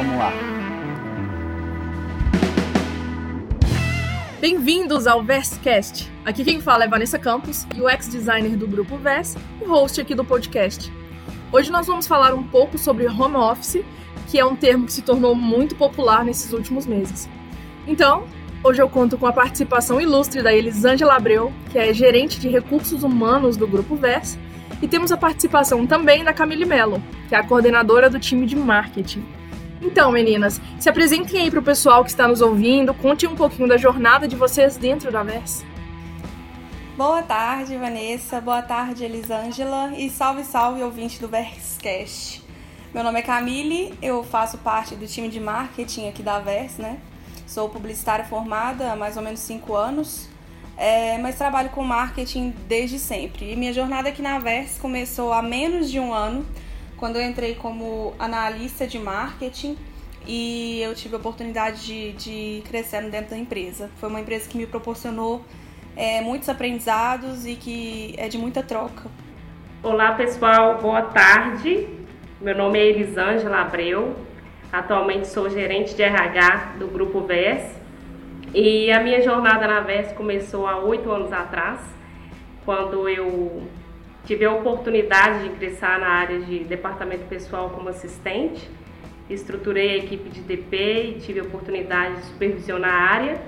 Vamos lá. Bem-vindos ao Verscast. Aqui quem fala é Vanessa Campos, UX designer do grupo Vers e host aqui do podcast. Hoje nós vamos falar um pouco sobre home office, que é um termo que se tornou muito popular nesses últimos meses. Então, hoje eu conto com a participação ilustre da Elisângela Abreu, que é gerente de recursos humanos do grupo Vers, e temos a participação também da Camille Mello, que é a coordenadora do time de marketing. Então, meninas, se apresentem aí para o pessoal que está nos ouvindo, conte um pouquinho da jornada de vocês dentro da VERS. Boa tarde, Vanessa. Boa tarde, Elisângela. E salve, salve, ouvinte do Verscast. Meu nome é Camille, eu faço parte do time de marketing aqui da Vers, né? Sou publicitária formada há mais ou menos cinco anos, é, mas trabalho com marketing desde sempre. E minha jornada aqui na Vers começou há menos de um ano, quando eu entrei como analista de marketing e eu tive a oportunidade de, de crescer dentro da empresa. Foi uma empresa que me proporcionou é, muitos aprendizados e que é de muita troca. Olá pessoal, boa tarde. Meu nome é Elisângela Abreu, atualmente sou gerente de RH do Grupo VES e a minha jornada na VES começou há oito anos atrás, quando eu Tive a oportunidade de ingressar na área de departamento pessoal como assistente. Estruturei a equipe de DP e tive a oportunidade de supervisionar a área.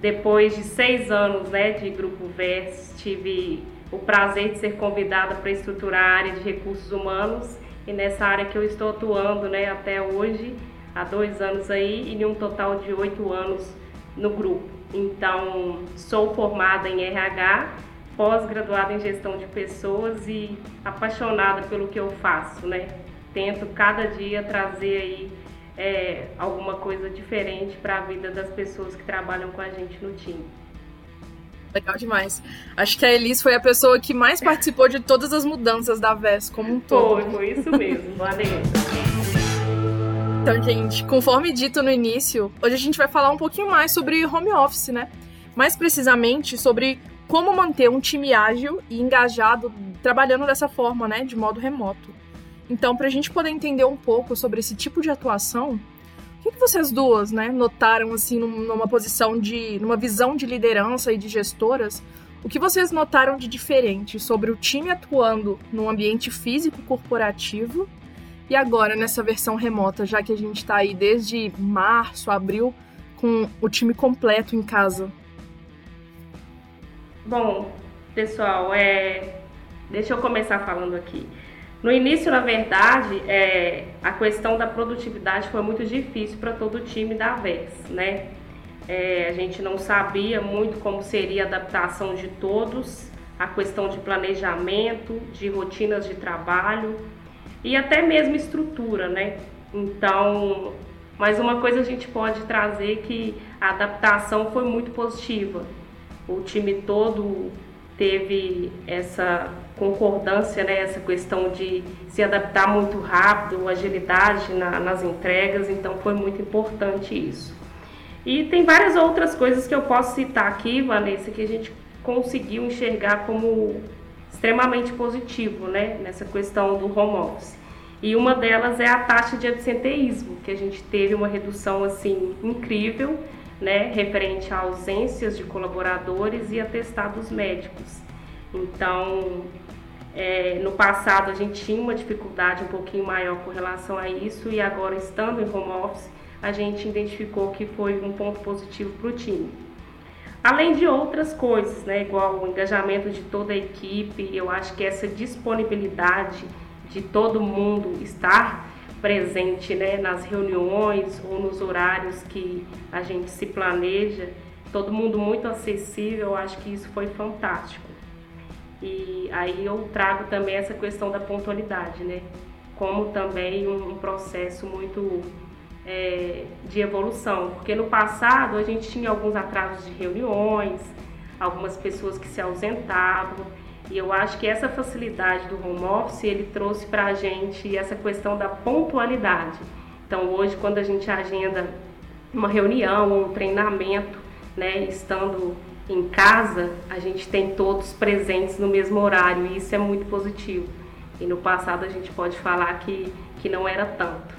Depois de seis anos né, de Grupo VES, tive o prazer de ser convidada para estruturar a área de recursos humanos e nessa área que eu estou atuando né, até hoje, há dois anos aí, e um total de oito anos no grupo. Então, sou formada em RH pós-graduada em gestão de pessoas e apaixonada pelo que eu faço, né? Tento cada dia trazer aí é, alguma coisa diferente para a vida das pessoas que trabalham com a gente no time. Legal demais. Acho que a Elis foi a pessoa que mais participou de todas as mudanças da VES como um todo. Foi, foi isso mesmo, Vanessa. Então, gente, conforme dito no início, hoje a gente vai falar um pouquinho mais sobre home office, né? Mais precisamente sobre como manter um time ágil e engajado trabalhando dessa forma, né, de modo remoto. Então, para a gente poder entender um pouco sobre esse tipo de atuação, o que, vocês duas, né, notaram assim numa posição de, numa visão de liderança e de gestoras? O que vocês notaram de diferente sobre o time atuando num ambiente físico corporativo e agora nessa versão remota, já que a gente está aí desde março, abril, com o time completo em casa? Bom, pessoal, é... deixa eu começar falando aqui. No início, na verdade, é... a questão da produtividade foi muito difícil para todo o time da VEX, né? É... a gente não sabia muito como seria a adaptação de todos, a questão de planejamento, de rotinas de trabalho e até mesmo estrutura, né? Então, mas uma coisa a gente pode trazer que a adaptação foi muito positiva o time todo teve essa concordância, né, essa questão de se adaptar muito rápido, agilidade na, nas entregas, então foi muito importante isso. E tem várias outras coisas que eu posso citar aqui, Vanessa, que a gente conseguiu enxergar como extremamente positivo, né, nessa questão do home office. E uma delas é a taxa de absenteísmo, que a gente teve uma redução assim incrível né, referente a ausências de colaboradores e atestados médicos. Então, é, no passado a gente tinha uma dificuldade um pouquinho maior com relação a isso e agora estando em home office a gente identificou que foi um ponto positivo para o time. Além de outras coisas, né, igual o engajamento de toda a equipe, eu acho que essa disponibilidade de todo mundo estar presente né, nas reuniões ou nos horários que a gente se planeja, todo mundo muito acessível, eu acho que isso foi fantástico. E aí eu trago também essa questão da pontualidade, né? Como também um, processo muito é, de evolução, porque no passado a gente tinha alguns atrasos de reuniões, algumas pessoas que se ausentavam, e eu acho que essa facilidade do home office, ele trouxe para a gente essa questão da pontualidade. Então, hoje, quando a gente agenda uma reunião ou um treinamento, né, estando em casa, a gente tem todos presentes no mesmo horário e isso é muito positivo. E no passado a gente pode falar que, que não era tanto.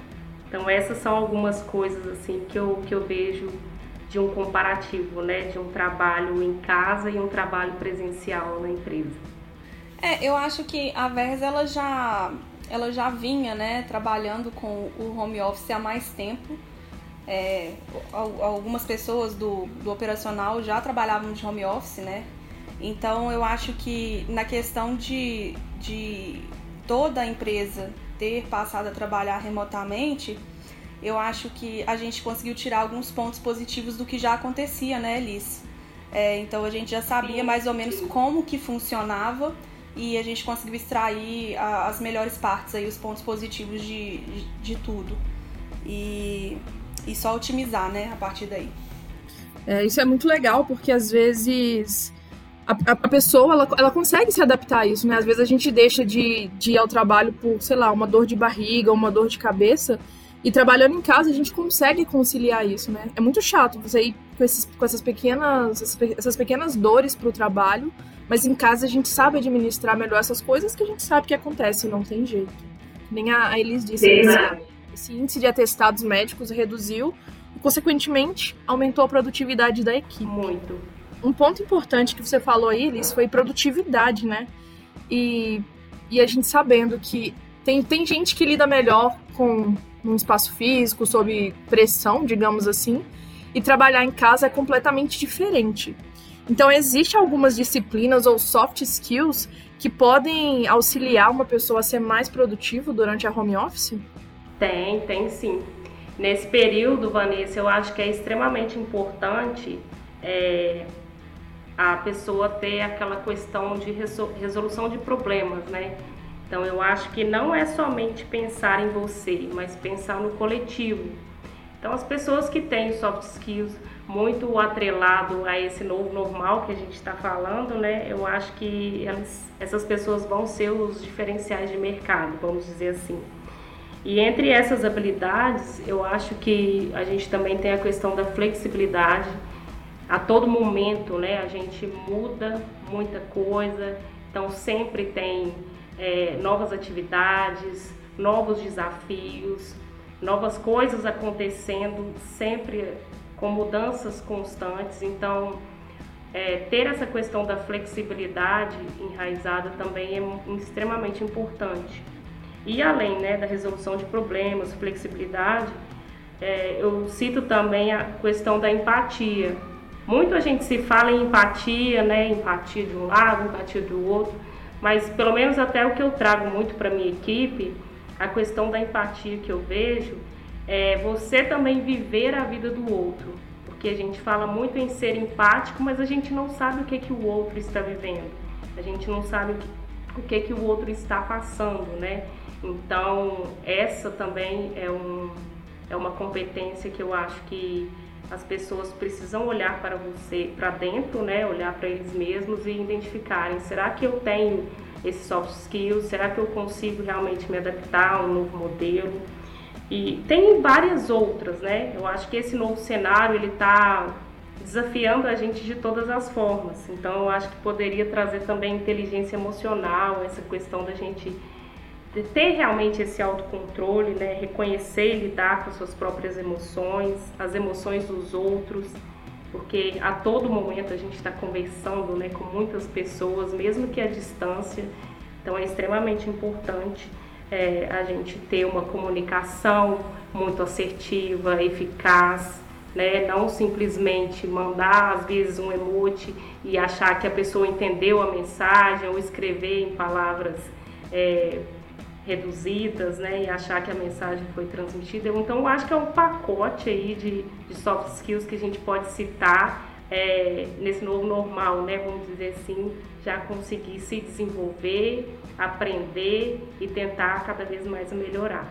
Então essas são algumas coisas assim que eu, que eu vejo de um comparativo, né, de um trabalho em casa e um trabalho presencial na empresa. É, eu acho que a Vers ela já ela já vinha, né, trabalhando com o home office há mais tempo. É, algumas pessoas do, do operacional já trabalhavam de home office, né? Então eu acho que na questão de, de toda a empresa ter passado a trabalhar remotamente, eu acho que a gente conseguiu tirar alguns pontos positivos do que já acontecia, né, Liz? É, então a gente já sabia mais ou menos como que funcionava e a gente conseguiu extrair a, as melhores partes aí, os pontos positivos de, de, de, tudo. E, e só otimizar, né, a partir daí. É, isso é muito legal, porque às vezes a, a, pessoa ela, ela consegue se adaptar a isso, né? Às vezes a gente deixa de, de ir ao trabalho por, sei lá, uma dor de barriga, uma dor de cabeça, e trabalhando em casa a gente consegue conciliar isso, né? É muito chato você ir com, esses, com essas pequenas essas pequenas dores para o trabalho, mas em casa a gente sabe administrar melhor essas coisas que a gente sabe que acontecem, não tem jeito. Nem a, Elis disse, esse, esse índice de atestados médicos reduziu e, consequentemente, aumentou a produtividade da equipe. Muito. Um ponto importante que você falou aí, Elis, foi produtividade, né? E, e a gente sabendo que tem, tem gente que lida melhor com um espaço físico, sob pressão, digamos assim, e trabalhar em casa é completamente diferente. Então, existe algumas disciplinas ou soft skills que podem auxiliar uma pessoa a ser mais produtivo durante a home office? Tem, tem sim. Nesse período, Vanessa, eu acho que é extremamente importante é, a pessoa ter aquela questão de resolução de problemas, né? Então eu acho que não é somente pensar em você, mas pensar no coletivo. Então as pessoas que têm soft skills muito atrelado a esse novo normal que a gente está falando, né? Eu acho que elas, essas pessoas vão ser os diferenciais de mercado, vamos dizer assim. E entre essas habilidades, eu acho que a gente também tem a questão da flexibilidade. A todo momento, né? A gente muda muita coisa, então sempre tem é, novas atividades, novos desafios, novas coisas acontecendo, sempre com mudanças constantes. Então, é, ter essa questão da flexibilidade enraizada também é extremamente importante. E além né, da resolução de problemas, flexibilidade, é, eu cito também a questão da empatia. Muito a gente se fala em empatia, né, empatia de um lado, empatia do outro, mas pelo menos até o que eu trago muito para minha equipe, a questão da empatia que eu vejo é você também viver a vida do outro, porque a gente fala muito em ser empático, mas a gente não sabe o que que o outro está vivendo, a gente não sabe o que que o outro está passando, né? Então essa também é um é uma competência que eu acho que as pessoas precisam olhar para você, para dentro, né? Olhar para eles mesmos e identificarem: será que eu tenho esses soft skills? Será que eu consigo realmente me adaptar a um novo modelo? E tem várias outras, né? Eu acho que esse novo cenário ele está desafiando a gente de todas as formas. Então, eu acho que poderia trazer também inteligência emocional, essa questão da gente ter realmente esse autocontrole, né? reconhecer e lidar com as suas próprias emoções, as emoções dos outros, porque a todo momento a gente está conversando né, com muitas pessoas, mesmo que à distância, então é extremamente importante é, a gente ter uma comunicação muito assertiva, eficaz, né? não simplesmente mandar às vezes um emoji e achar que a pessoa entendeu a mensagem ou escrever em palavras. É, reduzidas, né, e achar que a mensagem foi transmitida. Então, eu acho que é um pacote aí de, de soft skills que a gente pode citar é, nesse novo normal, né, vamos dizer assim, já conseguir se desenvolver, aprender e tentar cada vez mais melhorar.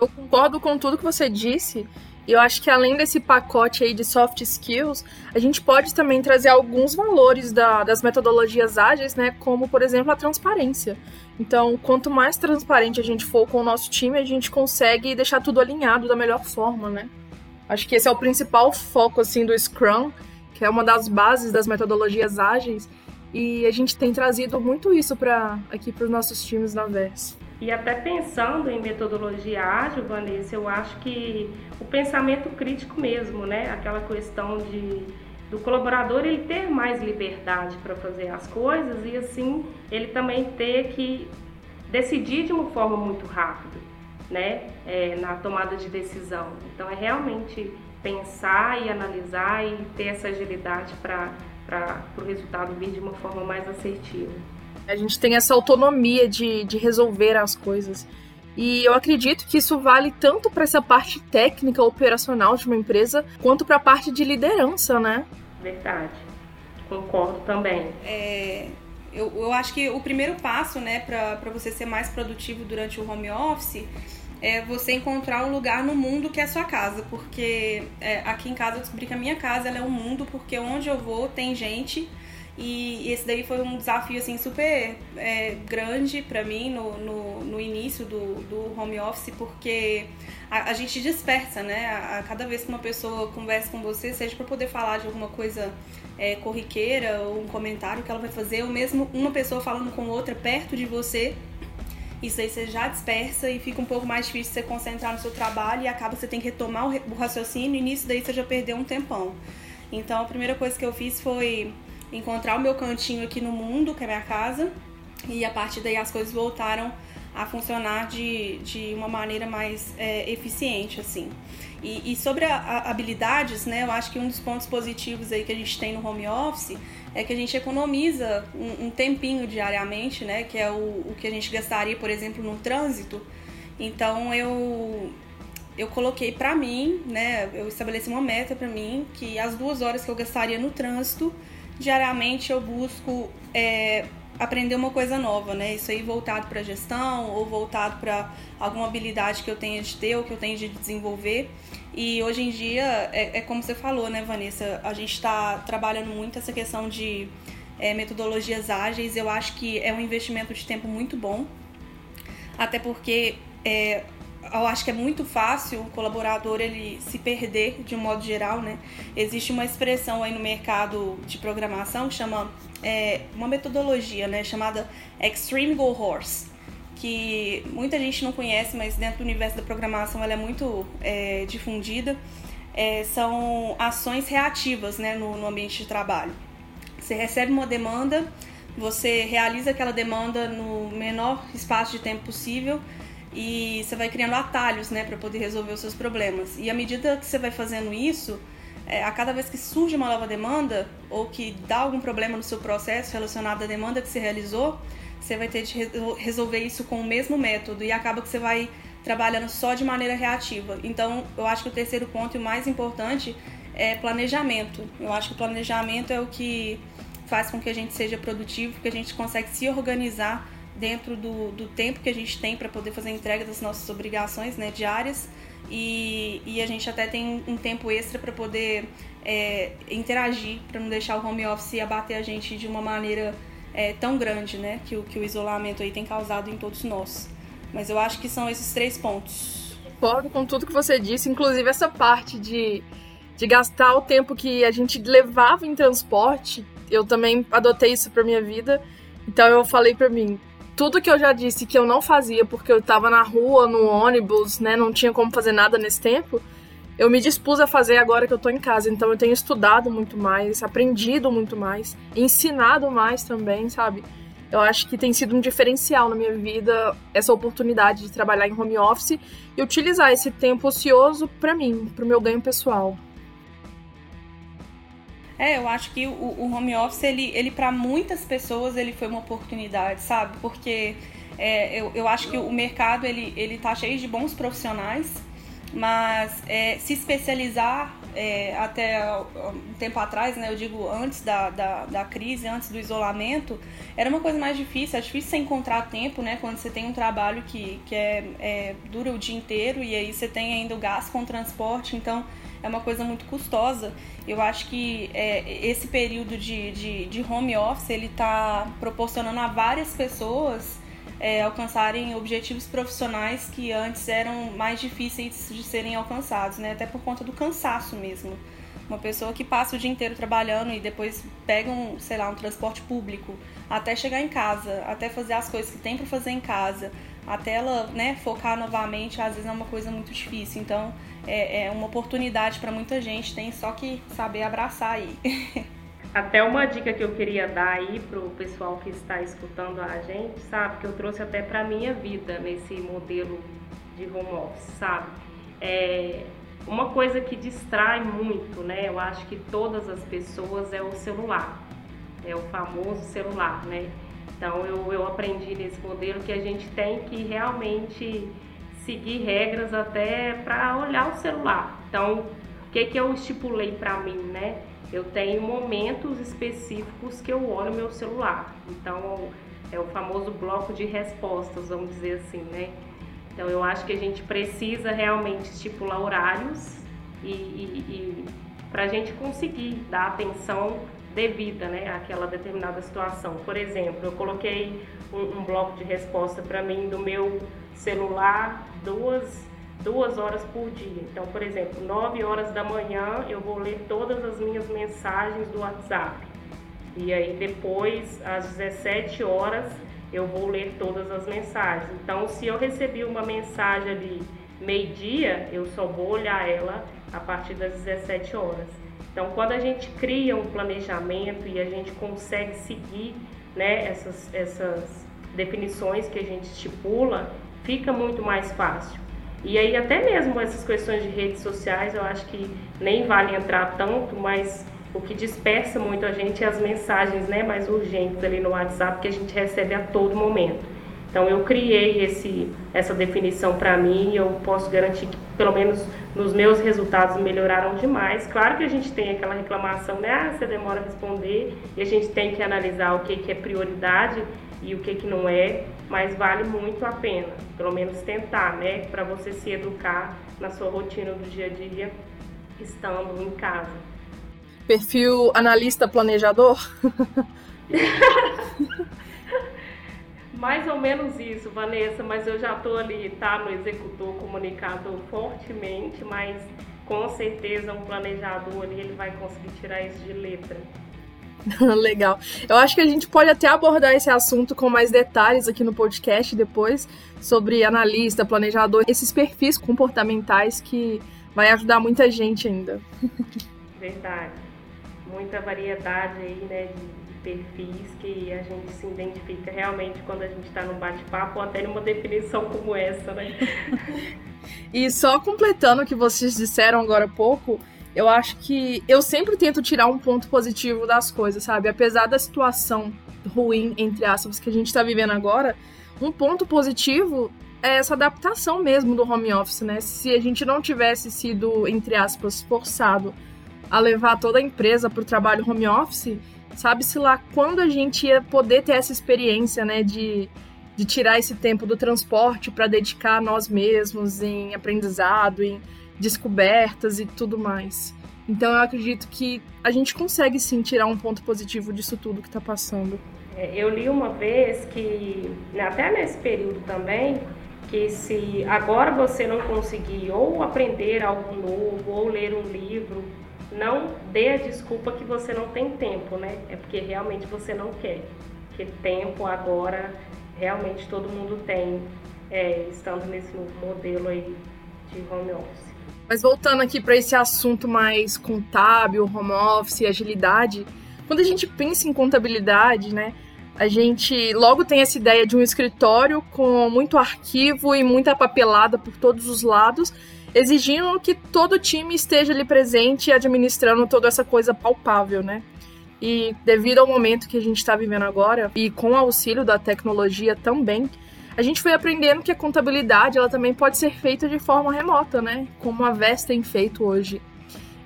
Eu concordo com tudo que você disse. E eu acho que além desse pacote aí de soft skills, a gente pode também trazer alguns valores da, das metodologias ágeis, né? Como, por exemplo, a transparência. Então, quanto mais transparente a gente for com o nosso time, a gente consegue deixar tudo alinhado da melhor forma, né? Acho que esse é o principal foco assim do Scrum, que é uma das bases das metodologias ágeis, e a gente tem trazido muito isso para aqui para os nossos times na VERS. E até pensando em metodologia ágil, Vanessa, eu acho que o pensamento crítico mesmo, né? Aquela questão de do colaborador ele ter mais liberdade para fazer as coisas e assim ele também ter que decidir de uma forma muito rápida, né? É, na tomada de decisão. Então é realmente pensar e analisar e ter essa agilidade para o resultado vir de uma forma mais assertiva. A gente tem essa autonomia de, de resolver as coisas. E eu acredito que isso vale tanto para essa parte técnica, operacional de uma empresa, quanto para a parte de liderança, né? Verdade. Concordo também. É, eu, eu acho que o primeiro passo, né, para você ser mais produtivo durante o home office é você encontrar um lugar no mundo que é sua casa, porque é, aqui em casa eu descobri que a minha casa é um mundo, porque onde eu vou tem gente e esse daí foi um desafio assim super é, grande para mim no, no, no, início do, do home office, porque a, a gente dispersa, né? A, a, cada vez que uma pessoa conversa com você, seja para poder falar de alguma coisa é, corriqueira ou um comentário que ela vai fazer, ou mesmo uma pessoa falando com outra perto de você, isso aí você já dispersa e fica um pouco mais difícil você concentrar no seu trabalho e acaba você tem que retomar o raciocínio e nisso daí você já perdeu um tempão. Então a primeira coisa que eu fiz foi encontrar o meu cantinho aqui no mundo, que é minha casa, e a partir daí as coisas voltaram a funcionar de, de uma maneira mais é, eficiente, assim. E, e sobre a, a, habilidades, né, eu acho que um dos pontos positivos aí que a gente tem no home office é que a gente economiza um, um tempinho diariamente, né, que é o, o que a gente gastaria, por exemplo, no trânsito. Então eu eu coloquei para mim, né, eu estabeleci uma meta para mim que as duas horas que eu gastaria no trânsito diariamente eu busco é, aprender uma coisa nova, né? Isso aí voltado para gestão ou voltado para alguma habilidade que eu tenha de ter ou que eu tenha de desenvolver. E hoje em dia, é, é como você falou, né, Vanessa? A gente está trabalhando muito essa questão de é, metodologias ágeis. Eu acho que é um investimento de tempo muito bom, até porque é, eu acho que é muito fácil o colaborador ele se perder de um modo geral, né? Existe uma expressão aí no mercado de programação que chama é, uma metodologia, né, chamada Extreme Go Horse, que muita gente não conhece, mas dentro do universo da programação ela é muito é, difundida. É, são ações reativas, né, no, no ambiente de trabalho. Você recebe uma demanda, você realiza aquela demanda no menor espaço de tempo possível e você vai criando atalhos, né, para poder resolver os seus problemas. E à medida que você vai fazendo isso, é, a cada vez que surge uma nova demanda ou que dá algum problema no seu processo relacionado à demanda que você realizou, você vai ter de resolver isso com o mesmo método e acaba que você vai trabalhando só de maneira reativa. Então, eu acho que o terceiro ponto e o mais importante é planejamento. Eu acho que o planejamento é o que faz com que a gente seja produtivo, que a gente consegue se organizar dentro do, do tempo que a gente tem para poder fazer a entrega das nossas obrigações né, diárias e, e a gente até tem um tempo extra para poder é, interagir, para não deixar o home office abater a gente de uma maneira é, tão grande né, que, o, que o isolamento aí tem causado em todos nós. Mas eu acho que são esses três pontos. Concordo com tudo que você disse, inclusive essa parte de, de gastar o tempo que a gente levava em transporte. Eu também adotei isso para minha vida. Então eu falei para mim, tudo que eu já disse que eu não fazia porque eu tava na rua, no ônibus, né, não tinha como fazer nada nesse tempo, eu me dispus a fazer agora que eu tô em casa. Então eu tenho estudado muito mais, aprendido muito mais, ensinado mais também, sabe? Eu acho que tem sido um diferencial na minha vida essa oportunidade de trabalhar em home office e utilizar esse tempo ocioso para mim, para o meu ganho pessoal. É, eu acho que o, o home office, ele, ele para muitas pessoas, ele foi uma oportunidade, sabe? Porque é, eu, eu acho que o mercado, ele, ele tá cheio de bons profissionais, mas é, se especializar é, até um tempo atrás, né, eu digo antes da, da, da, crise, antes do isolamento, era uma coisa mais difícil. É difícil você encontrar tempo, né, quando você tem um trabalho que, que é, é dura o dia inteiro e aí você tem ainda o gasto com o transporte, então é uma coisa muito custosa. Eu acho que é, esse período de, de, de, home office ele está proporcionando a várias pessoas é, alcançarem objetivos profissionais que antes eram mais difíceis de serem alcançados, né? Até por conta do cansaço mesmo. Uma pessoa que passa o dia inteiro trabalhando e depois pega um, sei lá, um transporte público até chegar em casa, até fazer as coisas que tem para fazer em casa, até ela né, focar novamente, às vezes é uma coisa muito difícil. Então, é, é uma oportunidade para muita gente, tem só que saber abraçar aí. Até uma dica que eu queria dar aí pro pessoal que está escutando a gente, sabe? Que eu trouxe até para minha vida nesse modelo de home office, sabe? É uma coisa que distrai muito, né? Eu acho que todas as pessoas é o celular, é o famoso celular, né? Então eu, eu aprendi nesse modelo que a gente tem que realmente seguir regras até para olhar o celular. Então, o que, que eu estipulei para mim, né? Eu tenho momentos específicos que eu olho meu celular. Então, é o famoso bloco de respostas, vamos dizer assim, né? Então, eu acho que a gente precisa realmente estipular horários e, e, e para a gente conseguir dar atenção devida né, àquela determinada situação. Por exemplo, eu coloquei um, um bloco de resposta para mim do meu celular duas, duas horas por dia. Então, por exemplo, 9 horas da manhã eu vou ler todas as minhas mensagens do WhatsApp. E aí depois, às 17 horas, eu vou ler todas as mensagens. Então, se eu recebi uma mensagem ali meio-dia, eu só vou olhar ela a partir das 17 horas. Então, quando a gente cria um planejamento e a gente consegue seguir né, essas, essas definições que a gente estipula, fica muito mais fácil. E aí até mesmo essas questões de redes sociais, eu acho que nem vale entrar tanto, mas o que dispersa muito a gente é as mensagens né, mais urgentes ali no WhatsApp que a gente recebe a todo momento. Então eu criei esse, essa definição para mim e eu posso garantir que pelo menos nos meus resultados melhoraram demais. Claro que a gente tem aquela reclamação, né? Ah, você demora a responder e a gente tem que analisar o que, que é prioridade e o que, que não é, mas vale muito a pena, pelo menos tentar, né, para você se educar na sua rotina do dia a dia, estando em casa. Perfil analista planejador? Mais ou menos isso, Vanessa, mas eu já estou ali, tá, no executor comunicador fortemente, mas com certeza um planejador ali ele vai conseguir tirar isso de letra. Legal. Eu acho que a gente pode até abordar esse assunto com mais detalhes aqui no podcast depois, sobre analista, planejador, esses perfis comportamentais que vai ajudar muita gente ainda. Verdade. Muita variedade aí, né, de perfis que a gente se identifica realmente quando a gente está num bate-papo ou até numa definição como essa, né? e só completando o que vocês disseram agora há pouco, eu acho que eu sempre tento tirar um ponto positivo das coisas, sabe? Apesar da situação ruim, entre aspas, que a gente está vivendo agora, um ponto positivo é essa adaptação mesmo do home office, né? Se a gente não tivesse sido, entre aspas, forçado a levar toda a empresa para o trabalho home office, sabe-se lá quando a gente ia poder ter essa experiência, né, de, de tirar esse tempo do transporte para dedicar a nós mesmos em aprendizado, em descobertas e tudo mais. Então eu acredito que a gente consegue sim tirar um ponto positivo disso tudo que está passando. É, eu li uma vez que, até nesse período também, que se agora você não conseguir ou aprender algo novo ou ler um livro, não dê a desculpa que você não tem tempo, né? É porque realmente você não quer. Porque tempo agora realmente todo mundo tem, é, estando nesse novo modelo aí de home office. Mas voltando aqui para esse assunto mais contábil, home office, agilidade, quando a gente pensa em contabilidade, né, a gente logo tem essa ideia de um escritório com muito arquivo e muita papelada por todos os lados, exigindo que todo time esteja ali presente e administrando toda essa coisa palpável, né? E devido ao momento que a gente está vivendo agora, e com o auxílio da tecnologia também, a gente foi aprendendo que a contabilidade ela também pode ser feita de forma remota, né? Como a VES tem feito hoje.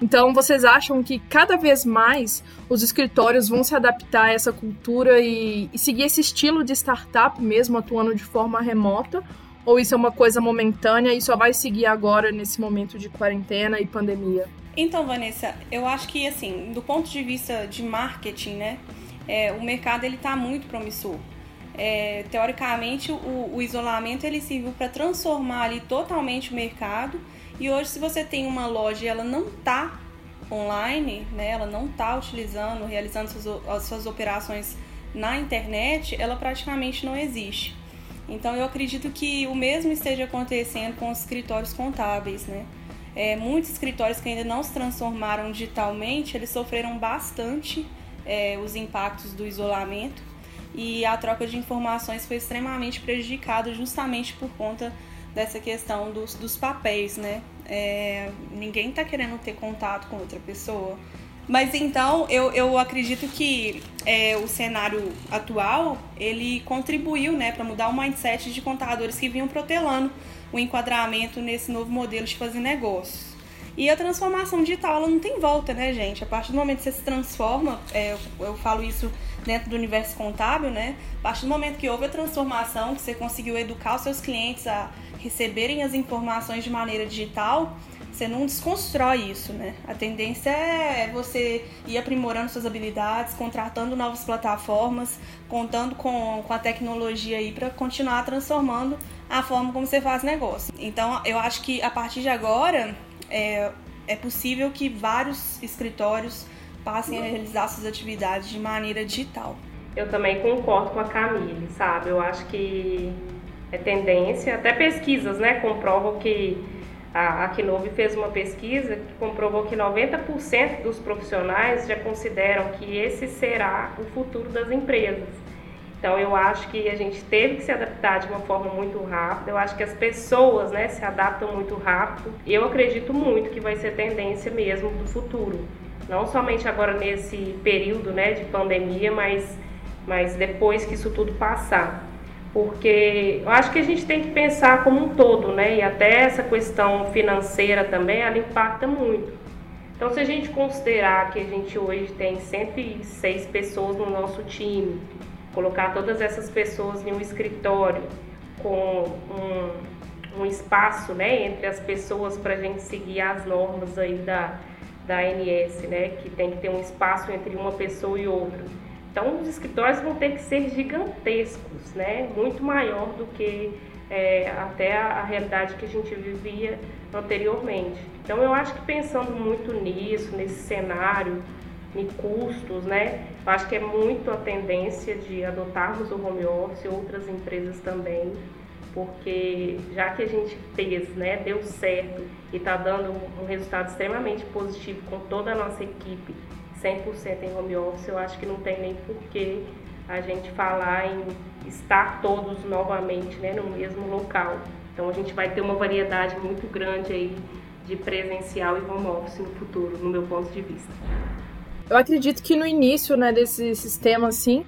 Então, vocês acham que cada vez mais os escritórios vão se adaptar a essa cultura e, e seguir esse estilo de startup mesmo, atuando de forma remota? Ou isso é uma coisa momentânea e só vai seguir agora nesse momento de quarentena e pandemia? Então, Vanessa, eu acho que assim, do ponto de vista de marketing, né, é, o mercado ele está muito promissor é, teoricamente o, o, isolamento ele serviu para transformar ali totalmente o mercado e hoje se você tem uma loja e ela não está online, né, ela não está utilizando, realizando suas, as suas operações na internet, ela praticamente não existe. Então eu acredito que o mesmo esteja acontecendo com os escritórios contábeis, né? É, muitos escritórios que ainda não se transformaram digitalmente, eles sofreram bastante é, os impactos do isolamento e a troca de informações foi extremamente prejudicada justamente por conta dessa questão dos, dos papéis, né? É, ninguém está querendo ter contato com outra pessoa. Mas então eu, eu acredito que é, o cenário atual ele contribuiu né, para mudar o mindset de contadores que vinham protelando o enquadramento nesse novo modelo de fazer negócios. E a transformação digital ela não tem volta, né, gente? A partir do momento que você se transforma, é, eu, eu falo isso dentro do universo contábil, né? A partir do momento que houve a transformação, que você conseguiu educar os seus clientes a receberem as informações de maneira digital, você não desconstrói isso, né? A tendência é você ir aprimorando suas habilidades, contratando novas plataformas, contando com, com a tecnologia aí para continuar transformando a forma como você faz negócio. Então, eu acho que a partir de agora é, é possível que vários escritórios passem a realizar suas atividades de maneira digital. Eu também concordo com a Camille, sabe? Eu acho que é tendência, até pesquisas, né, comprovam que a, a fez uma pesquisa que comprovou que 90% dos profissionais já consideram que esse será o futuro das empresas. Então eu acho que a gente teve que se adaptar de uma forma muito rápida. Eu acho que as pessoas, né, se adaptam muito rápido. Eu acredito muito que vai ser tendência mesmo do futuro. Não somente agora nesse período, né, de pandemia, mas mas depois que isso tudo passar porque eu acho que a gente tem que pensar como um todo, né? E até essa questão financeira também, ela impacta muito. Então, se a gente considerar que a gente hoje tem 106 pessoas no nosso time, colocar todas essas pessoas em um escritório com um, um espaço, né, entre as pessoas para a gente seguir as normas aí da, da ANS, né, que tem que ter um espaço entre uma pessoa e outra então, os escritórios vão ter que ser gigantescos, né? muito maior do que é, até a, a, realidade que a gente vivia anteriormente. Então, eu acho que pensando muito nisso, nesse cenário, em custos, né? Eu acho que é muito a tendência de adotarmos o home office, outras empresas também, porque já que a gente fez, né, deu certo e está dando um resultado extremamente positivo com toda a nossa equipe 100% em home office, eu acho que não tem nem porquê a gente falar em estar todos novamente né, no mesmo local. Então a gente vai ter uma variedade muito grande aí de presencial e home office no futuro, no meu ponto de vista. Eu acredito que no início né, desse sistema, assim,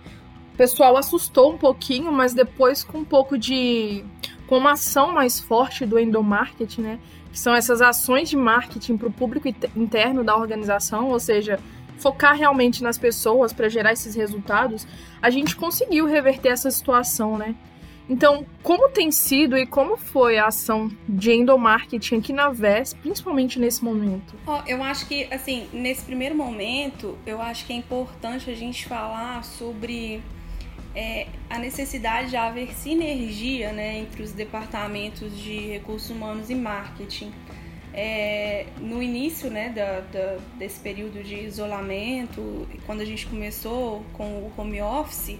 o pessoal assustou um pouquinho, mas depois com um pouco de. com uma ação mais forte do endomarketing, né? Que são essas ações de marketing para o público interno da organização, ou seja, focar realmente nas pessoas para gerar esses resultados, a gente conseguiu reverter essa situação, né? Então, como tem sido e como foi a ação de endomarketing aqui na VES, principalmente nesse momento? Oh, eu acho que, assim, nesse primeiro momento, eu acho que é importante a gente falar sobre é, a necessidade de haver sinergia né, entre os departamentos de recursos humanos e marketing. É, no início né, da, da, desse período de isolamento, quando a gente começou com o home office,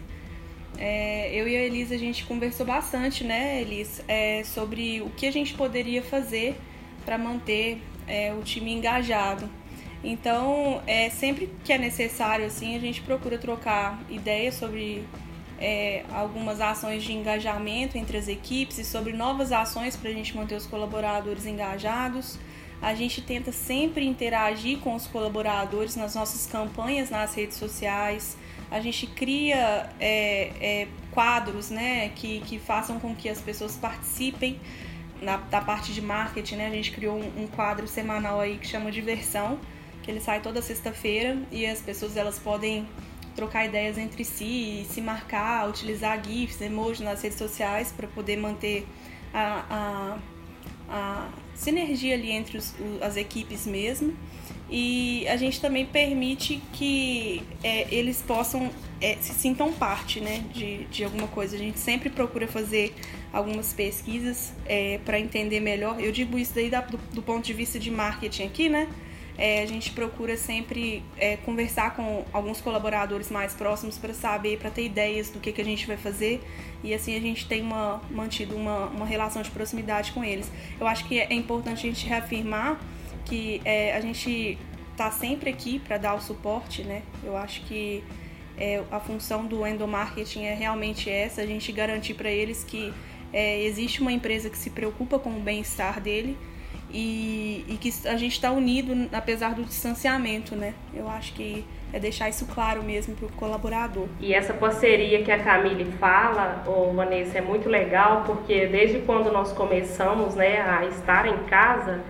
é, eu e a Elisa a gente conversou bastante, né, Elis, é, sobre o que a gente poderia fazer para manter é, o time engajado. Então, é, sempre que é necessário, assim, a gente procura trocar ideias sobre é, algumas ações de engajamento entre as equipes e sobre novas ações para a gente manter os colaboradores engajados. A gente tenta sempre interagir com os colaboradores nas nossas campanhas nas redes sociais. A gente cria é, é, quadros né, que, que façam com que as pessoas participem na, da parte de marketing. Né? A gente criou um, um quadro semanal aí que chama Diversão, que ele sai toda sexta-feira e as pessoas elas podem trocar ideias entre si, se marcar, utilizar GIFs, emojis nas redes sociais para poder manter a, a, a, sinergia ali entre os, as equipes mesmo. E a gente também permite que é, eles possam é, se sintam parte né, de, de alguma coisa. A gente sempre procura fazer algumas pesquisas é, para entender melhor. Eu digo isso daí da, do, do ponto de vista de marketing aqui, né? É, a gente procura sempre é, conversar com alguns colaboradores mais próximos para saber, para ter ideias do que, que a gente vai fazer e assim a gente tem uma, mantido uma, uma relação de proximidade com eles. Eu acho que é importante a gente reafirmar que é, a gente está sempre aqui para dar o suporte, né? Eu acho que é, a função do endomarketing é realmente essa, a gente garantir para eles que é, existe uma empresa que se preocupa com o bem-estar dele e, e, que a gente está unido apesar do distanciamento, né? Eu acho que é deixar isso claro mesmo para o colaborador. E essa parceria que a Camille fala, oh, Vanessa, é muito legal porque desde quando nós começamos né, a estar em casa,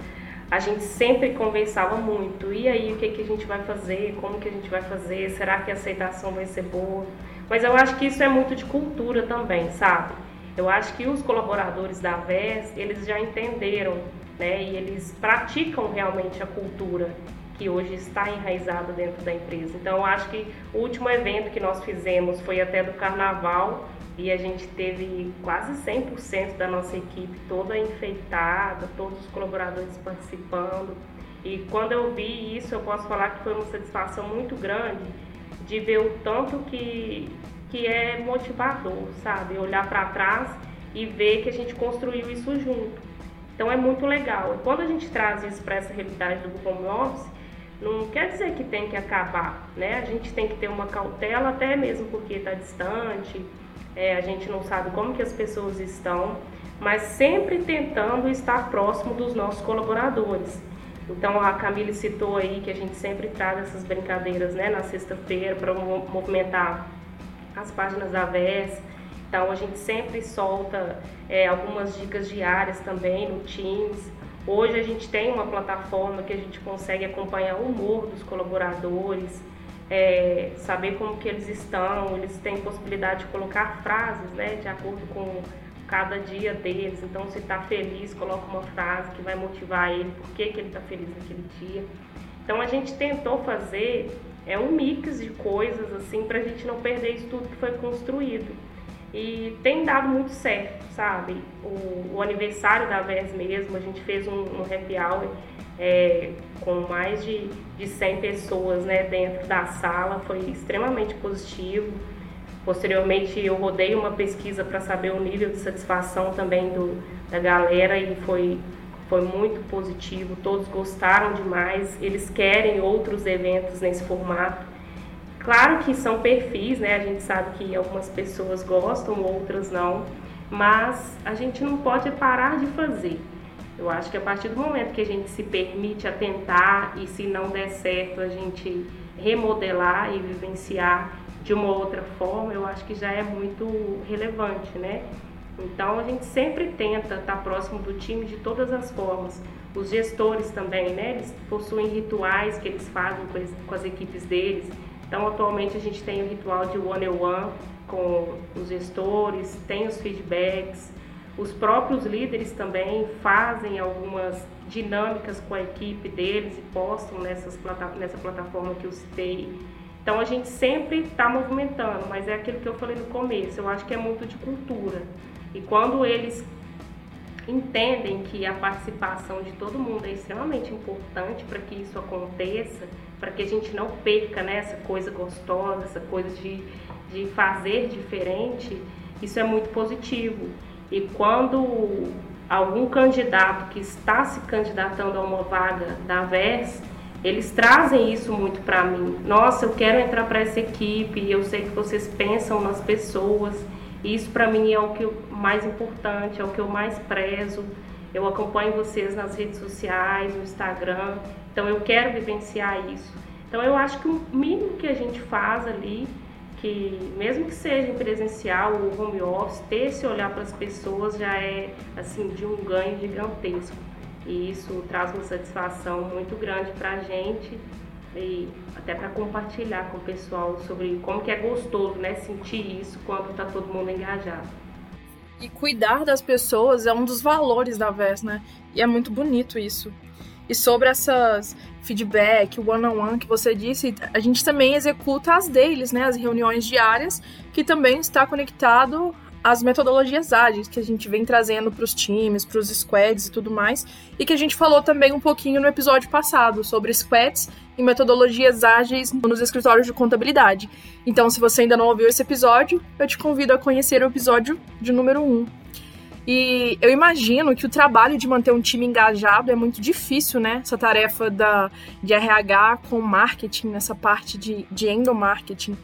a gente sempre conversava muito. E aí, o que, que a gente vai fazer? Como que a gente vai fazer? Será que a aceitação vai ser boa? Mas eu acho que isso é muito de cultura também, sabe? Eu acho que os colaboradores da VES, eles já entenderam, né? E eles praticam realmente a cultura que hoje está enraizada dentro da empresa. Então, eu acho que o último evento que nós fizemos foi até do Carnaval, e a gente teve quase 100% da nossa equipe toda enfeitada, todos os colaboradores participando. E quando eu vi isso, eu posso falar que foi uma satisfação muito grande de ver o tanto que, que é motivador, sabe? Olhar para trás e ver que a gente construiu isso junto. Então é muito legal. E quando a gente traz isso para essa realidade do home office, não quer dizer que tem que acabar, né? A gente tem que ter uma cautela, até mesmo porque está distante, é, a gente não sabe como que as pessoas estão, mas sempre tentando estar próximo dos nossos colaboradores. Então a Camille citou aí que a gente sempre traz essas brincadeiras né, na sexta-feira para movimentar as páginas da VES. Então a gente sempre solta é, algumas dicas diárias também no Teams. Hoje a gente tem uma plataforma que a gente consegue acompanhar o humor dos colaboradores, é, saber como que eles estão, eles têm possibilidade de colocar frases, né, de acordo com cada dia deles. Então, se está feliz, coloca uma frase que vai motivar ele, por que, que ele está feliz naquele dia. Então, a gente tentou fazer é um mix de coisas assim para a gente não perder isso tudo que foi construído. E tem dado muito certo, sabe? O, o aniversário da VES mesmo, a gente fez um, um happy hour é, com mais de, de 100 pessoas né, dentro da sala, foi extremamente positivo. Posteriormente, eu rodei uma pesquisa para saber o nível de satisfação também do, da galera e foi, foi muito positivo. Todos gostaram demais, eles querem outros eventos nesse formato. Claro que são perfis, né? A gente sabe que algumas pessoas gostam, outras não, mas a gente não pode parar de fazer. Eu acho que a partir do momento que a gente se permite atentar e se não der certo a gente remodelar e vivenciar de uma outra forma, eu acho que já é muito relevante, né? Então a gente sempre tenta estar próximo do time de todas as formas. Os gestores também, né? Eles possuem rituais que eles fazem com as, equipes deles. Então atualmente a gente tem o ritual de one on one com os gestores, tem os feedbacks, os próprios líderes também fazem algumas dinâmicas com a equipe deles e postam nessas plata nessa plataforma que eu citei. Então a gente sempre está movimentando, mas é aquilo que eu falei no começo, eu acho que é muito de cultura. E quando eles entendem que a participação de todo mundo é extremamente importante para que isso aconteça, para que a gente não perca né, essa coisa gostosa, essa coisa de, de fazer diferente, isso é muito positivo. E quando algum candidato que está se candidatando a uma vaga da VES, eles trazem isso muito para mim. Nossa, eu quero entrar para essa equipe, eu sei que vocês pensam nas pessoas. Isso para mim é o que mais importante, é o que eu mais prezo. Eu acompanho vocês nas redes sociais, no Instagram. Então eu quero vivenciar isso. Então eu acho que o mínimo que a gente faz ali que mesmo que seja em presencial ou home office, ter esse olhar para as pessoas já é assim de um ganho gigantesco. E isso traz uma satisfação muito grande para a gente e até para compartilhar com o pessoal sobre como que é gostoso, né, sentir isso quando está todo mundo engajado. E cuidar das pessoas é um dos valores da VES, né? E é muito bonito isso. E sobre essas feedback, one-on-one -on -one que você disse, a gente também executa as dailies, né, as reuniões diárias, que também está conectado as metodologias ágeis que a gente vem trazendo para os times, para os squads e tudo mais, e que a gente falou também um pouquinho no episódio passado sobre squads e metodologias ágeis nos escritórios de contabilidade. Então, se você ainda não ouviu esse episódio, eu te convido a conhecer o episódio de número 1. E eu imagino que o trabalho de manter um time engajado é muito difícil, né? Essa tarefa da, de RH com marketing, nessa parte de, de endomarketing.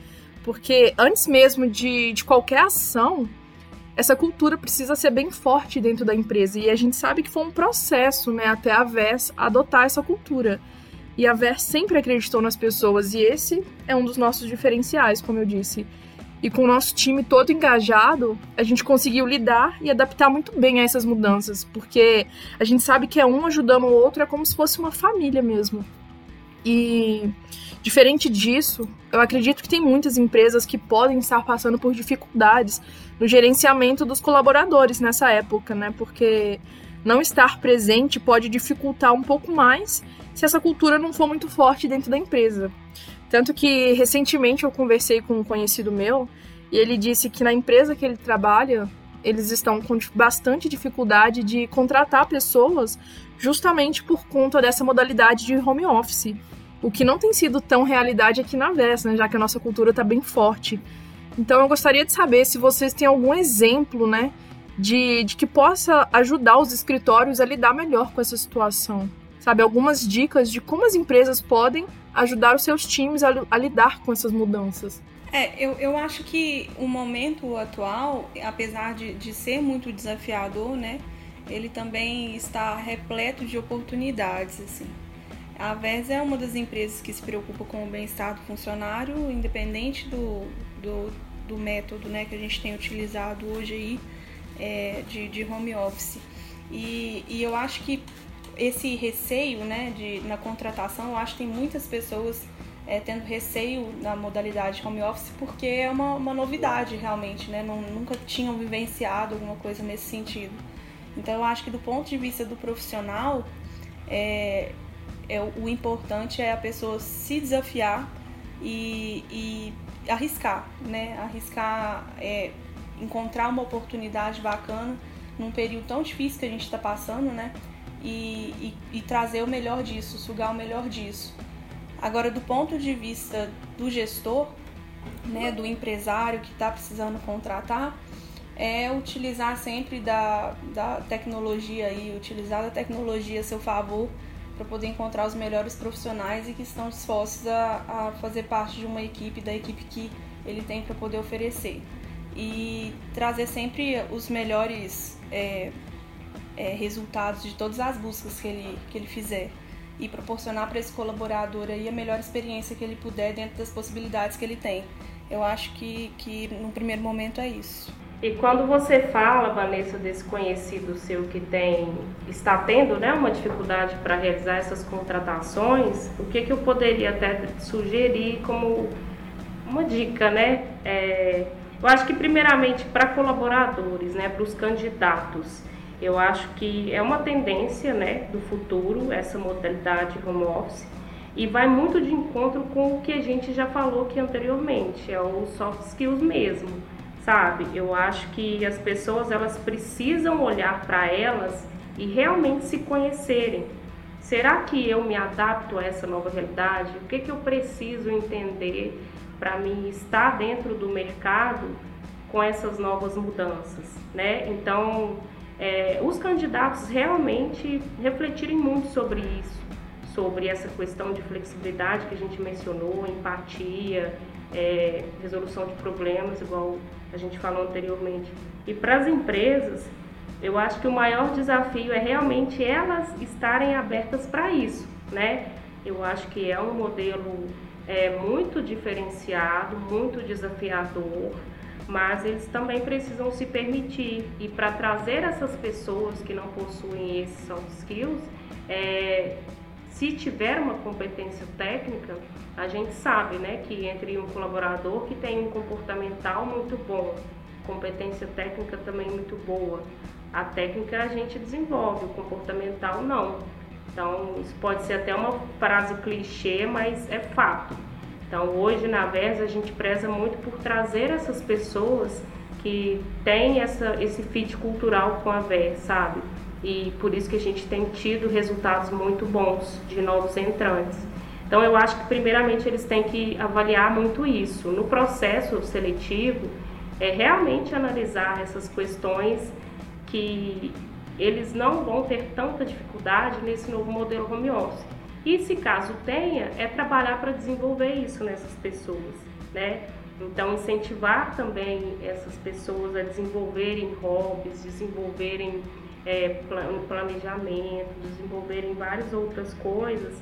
Porque antes mesmo de, de qualquer ação, essa cultura precisa ser bem forte dentro da empresa. E a gente sabe que foi um processo, né, até a VES adotar essa cultura. E a VES sempre acreditou nas pessoas, e esse é um dos nossos diferenciais, como eu disse. E com o nosso time todo engajado, a gente conseguiu lidar e adaptar muito bem a essas mudanças, porque a gente sabe que é um ajudando o outro, é como se fosse uma família mesmo. E diferente disso, eu acredito que tem muitas empresas que podem estar passando por dificuldades no gerenciamento dos colaboradores nessa época, né? Porque não estar presente pode dificultar um pouco mais se essa cultura não for muito forte dentro da empresa. Tanto que recentemente eu conversei com um conhecido meu e ele disse que na empresa que ele trabalha, eles estão com bastante dificuldade de contratar pessoas justamente por conta dessa modalidade de home office. O que não tem sido tão realidade aqui na VES, né, já que a nossa cultura está bem forte. Então eu gostaria de saber se vocês têm algum exemplo, né, de, de que possa ajudar os escritórios a lidar melhor com essa situação. Sabe, algumas dicas de como as empresas podem ajudar os seus times a, a lidar com essas mudanças. É, eu, eu acho que o momento atual, apesar de, de ser muito desafiador, né, ele também está repleto de oportunidades, assim. A VES é uma das empresas que se preocupa com o bem-estar do funcionário, independente do, do, do, método né, que a gente tem utilizado hoje aí é, de, de home office. E, e eu acho que esse receio né, de, na contratação, eu acho que tem muitas pessoas é, tendo receio na modalidade home office porque é uma, uma novidade realmente, né? Não, nunca tinham vivenciado alguma coisa nesse sentido. Então eu acho que do ponto de vista do profissional, é, é o importante é a pessoa se desafiar e, e arriscar, né? Arriscar, é, encontrar uma oportunidade bacana num período tão difícil que a gente está passando, né? E, e, e trazer o melhor disso, sugar o melhor disso. Agora, do ponto de vista do gestor, né, do empresário que está precisando contratar, é utilizar sempre da, da tecnologia aí, utilizar da tecnologia a seu favor para poder encontrar os melhores profissionais e que estão dispostos a, a fazer parte de uma equipe, da equipe que ele tem para poder oferecer. E trazer sempre os melhores é, é, resultados de todas as buscas que ele, que ele fizer e proporcionar para esse colaborador aí a melhor experiência que ele puder dentro das possibilidades que ele tem. Eu acho que, que no primeiro momento é isso. E quando você fala, Vanessa, desse conhecido seu que tem está tendo né, uma dificuldade para realizar essas contratações, o que, que eu poderia até sugerir como uma dica, né? É, eu acho que primeiramente para colaboradores, né, para os candidatos, eu acho que é uma tendência né, do futuro, essa modalidade home office, e vai muito de encontro com o que a gente já falou aqui anteriormente, é o soft skills mesmo, sabe? Eu acho que as pessoas elas precisam olhar para elas e realmente se conhecerem. Será que eu me adapto a essa nova realidade? O que, que eu preciso entender para mim estar dentro do mercado com essas novas mudanças, né? Então, é, os candidatos realmente refletirem muito sobre isso, sobre essa questão de flexibilidade que a gente mencionou, empatia, é, resolução de problemas, igual a gente falou anteriormente. E para as empresas, eu acho que o maior desafio é realmente elas estarem abertas para isso, né? Eu acho que é um modelo é, muito diferenciado, muito desafiador, mas eles também precisam se permitir. E para trazer essas pessoas que não possuem esses soft skills, é, se tiver uma competência técnica, a gente sabe né, que entre um colaborador que tem um comportamental muito bom, competência técnica também muito boa, a técnica a gente desenvolve, o comportamental não. Então, isso pode ser até uma frase clichê, mas é fato. Então, hoje na VES a gente preza muito por trazer essas pessoas que tem essa, esse fit cultural com a VER, sabe? E por isso que a gente tem tido resultados muito bons de novos entrantes. Então eu acho que primeiramente eles têm que avaliar muito isso. No processo seletivo, é realmente analisar essas questões que eles não vão ter tanta dificuldade nesse novo modelo home office. E se caso tenha, é trabalhar para desenvolver isso nessas pessoas, né? Então, incentivar também essas pessoas a desenvolverem hobbies, desenvolverem é, planejamento, desenvolverem várias outras coisas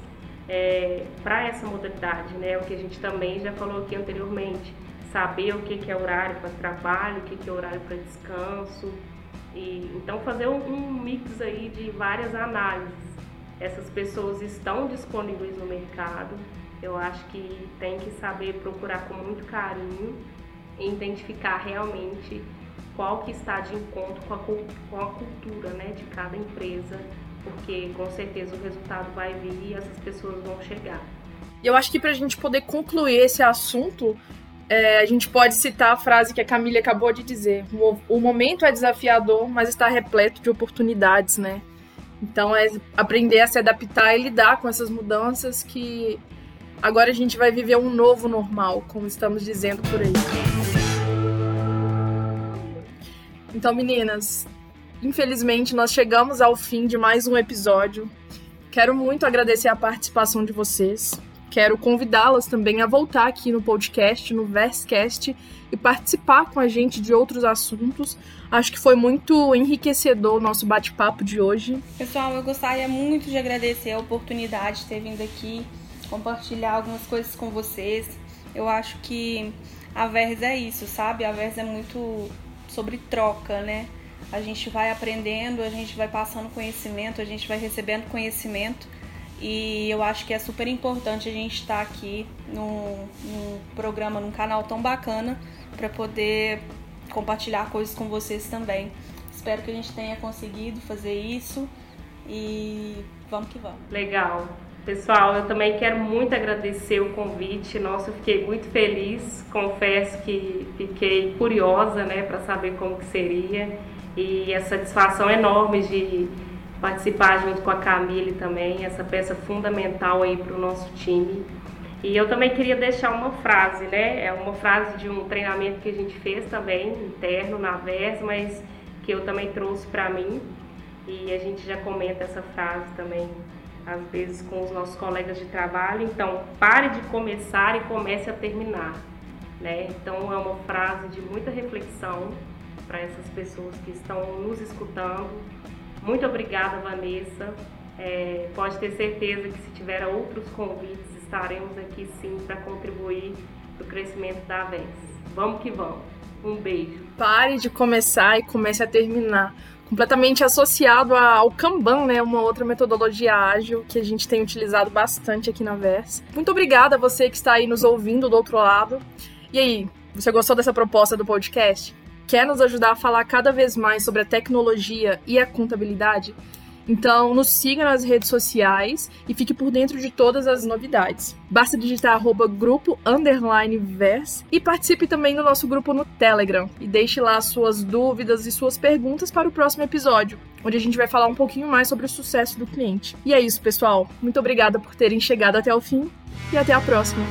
é, para essa modalidade, né? O que a gente também já falou aqui anteriormente, saber o que, é horário para trabalho, o que, que é horário para descanso, e então fazer um, um mix aí de várias análises essas pessoas estão disponíveis no mercado. Eu acho que tem que saber procurar com muito carinho e identificar realmente qual que está de encontro com a, com a cultura né, de cada empresa, porque com certeza o resultado vai vir e essas pessoas vão chegar. E eu acho que para a gente poder concluir esse assunto, é, a gente pode citar a frase que a Camila acabou de dizer: o, o momento é desafiador, mas está repleto de oportunidades, né? Então é aprender a se adaptar e lidar com essas mudanças que agora a gente vai viver um novo normal, como estamos dizendo por aí. Então, meninas, infelizmente nós chegamos ao fim de mais um episódio. Quero muito agradecer a participação de vocês. Quero convidá-las também a voltar aqui no podcast, no Verscast, e participar com a gente de outros assuntos. Acho que foi muito enriquecedor o nosso bate-papo de hoje. Pessoal, eu gostaria muito de agradecer a oportunidade de ter vindo aqui compartilhar algumas coisas com vocês. Eu acho que a Vers é isso, sabe? A Vers é muito sobre troca, né? A gente vai aprendendo, a gente vai passando conhecimento, a gente vai recebendo conhecimento. E eu acho que é super importante a gente estar aqui num, num programa, num canal tão bacana para poder compartilhar coisas com vocês também. Espero que a gente tenha conseguido fazer isso e vamos que vamos. Legal. Pessoal, eu também quero muito agradecer o convite. Nossa, eu fiquei muito feliz. Confesso que fiquei curiosa, né, para saber como que seria e a satisfação enorme de participar junto com a Camille também, essa peça fundamental aí para o nosso time. E eu também queria deixar uma frase, né? É uma frase de um treinamento que a gente fez também, interno na VES, mas que eu também trouxe para mim. E a gente já comenta essa frase também, às vezes, com os nossos colegas de trabalho. Então, pare de começar e comece a terminar. Né? Então, é uma frase de muita reflexão para essas pessoas que estão nos escutando. Muito obrigada, Vanessa. É, pode ter certeza que se tiver outros convites, estaremos aqui sim para contribuir para o crescimento da AVES. Vamos que vamos. Um beijo. Pare de começar e comece a terminar. Completamente associado ao Kanban, né? Uma outra metodologia ágil que a gente tem utilizado bastante aqui na VES. Muito obrigada a você que está aí nos ouvindo do outro lado. E aí, você gostou dessa proposta do podcast? Quer nos ajudar a falar cada vez mais sobre a tecnologia e a contabilidade? Então, nos siga nas redes sociais e fique por dentro de todas as novidades. Basta digitar arroba grupo underline e participe também do nosso grupo no Telegram e deixe lá suas dúvidas e suas perguntas para o próximo episódio, onde a gente vai falar um pouquinho mais sobre o sucesso do cliente. E é isso, pessoal. Muito obrigada por terem chegado até o fim e até a próxima.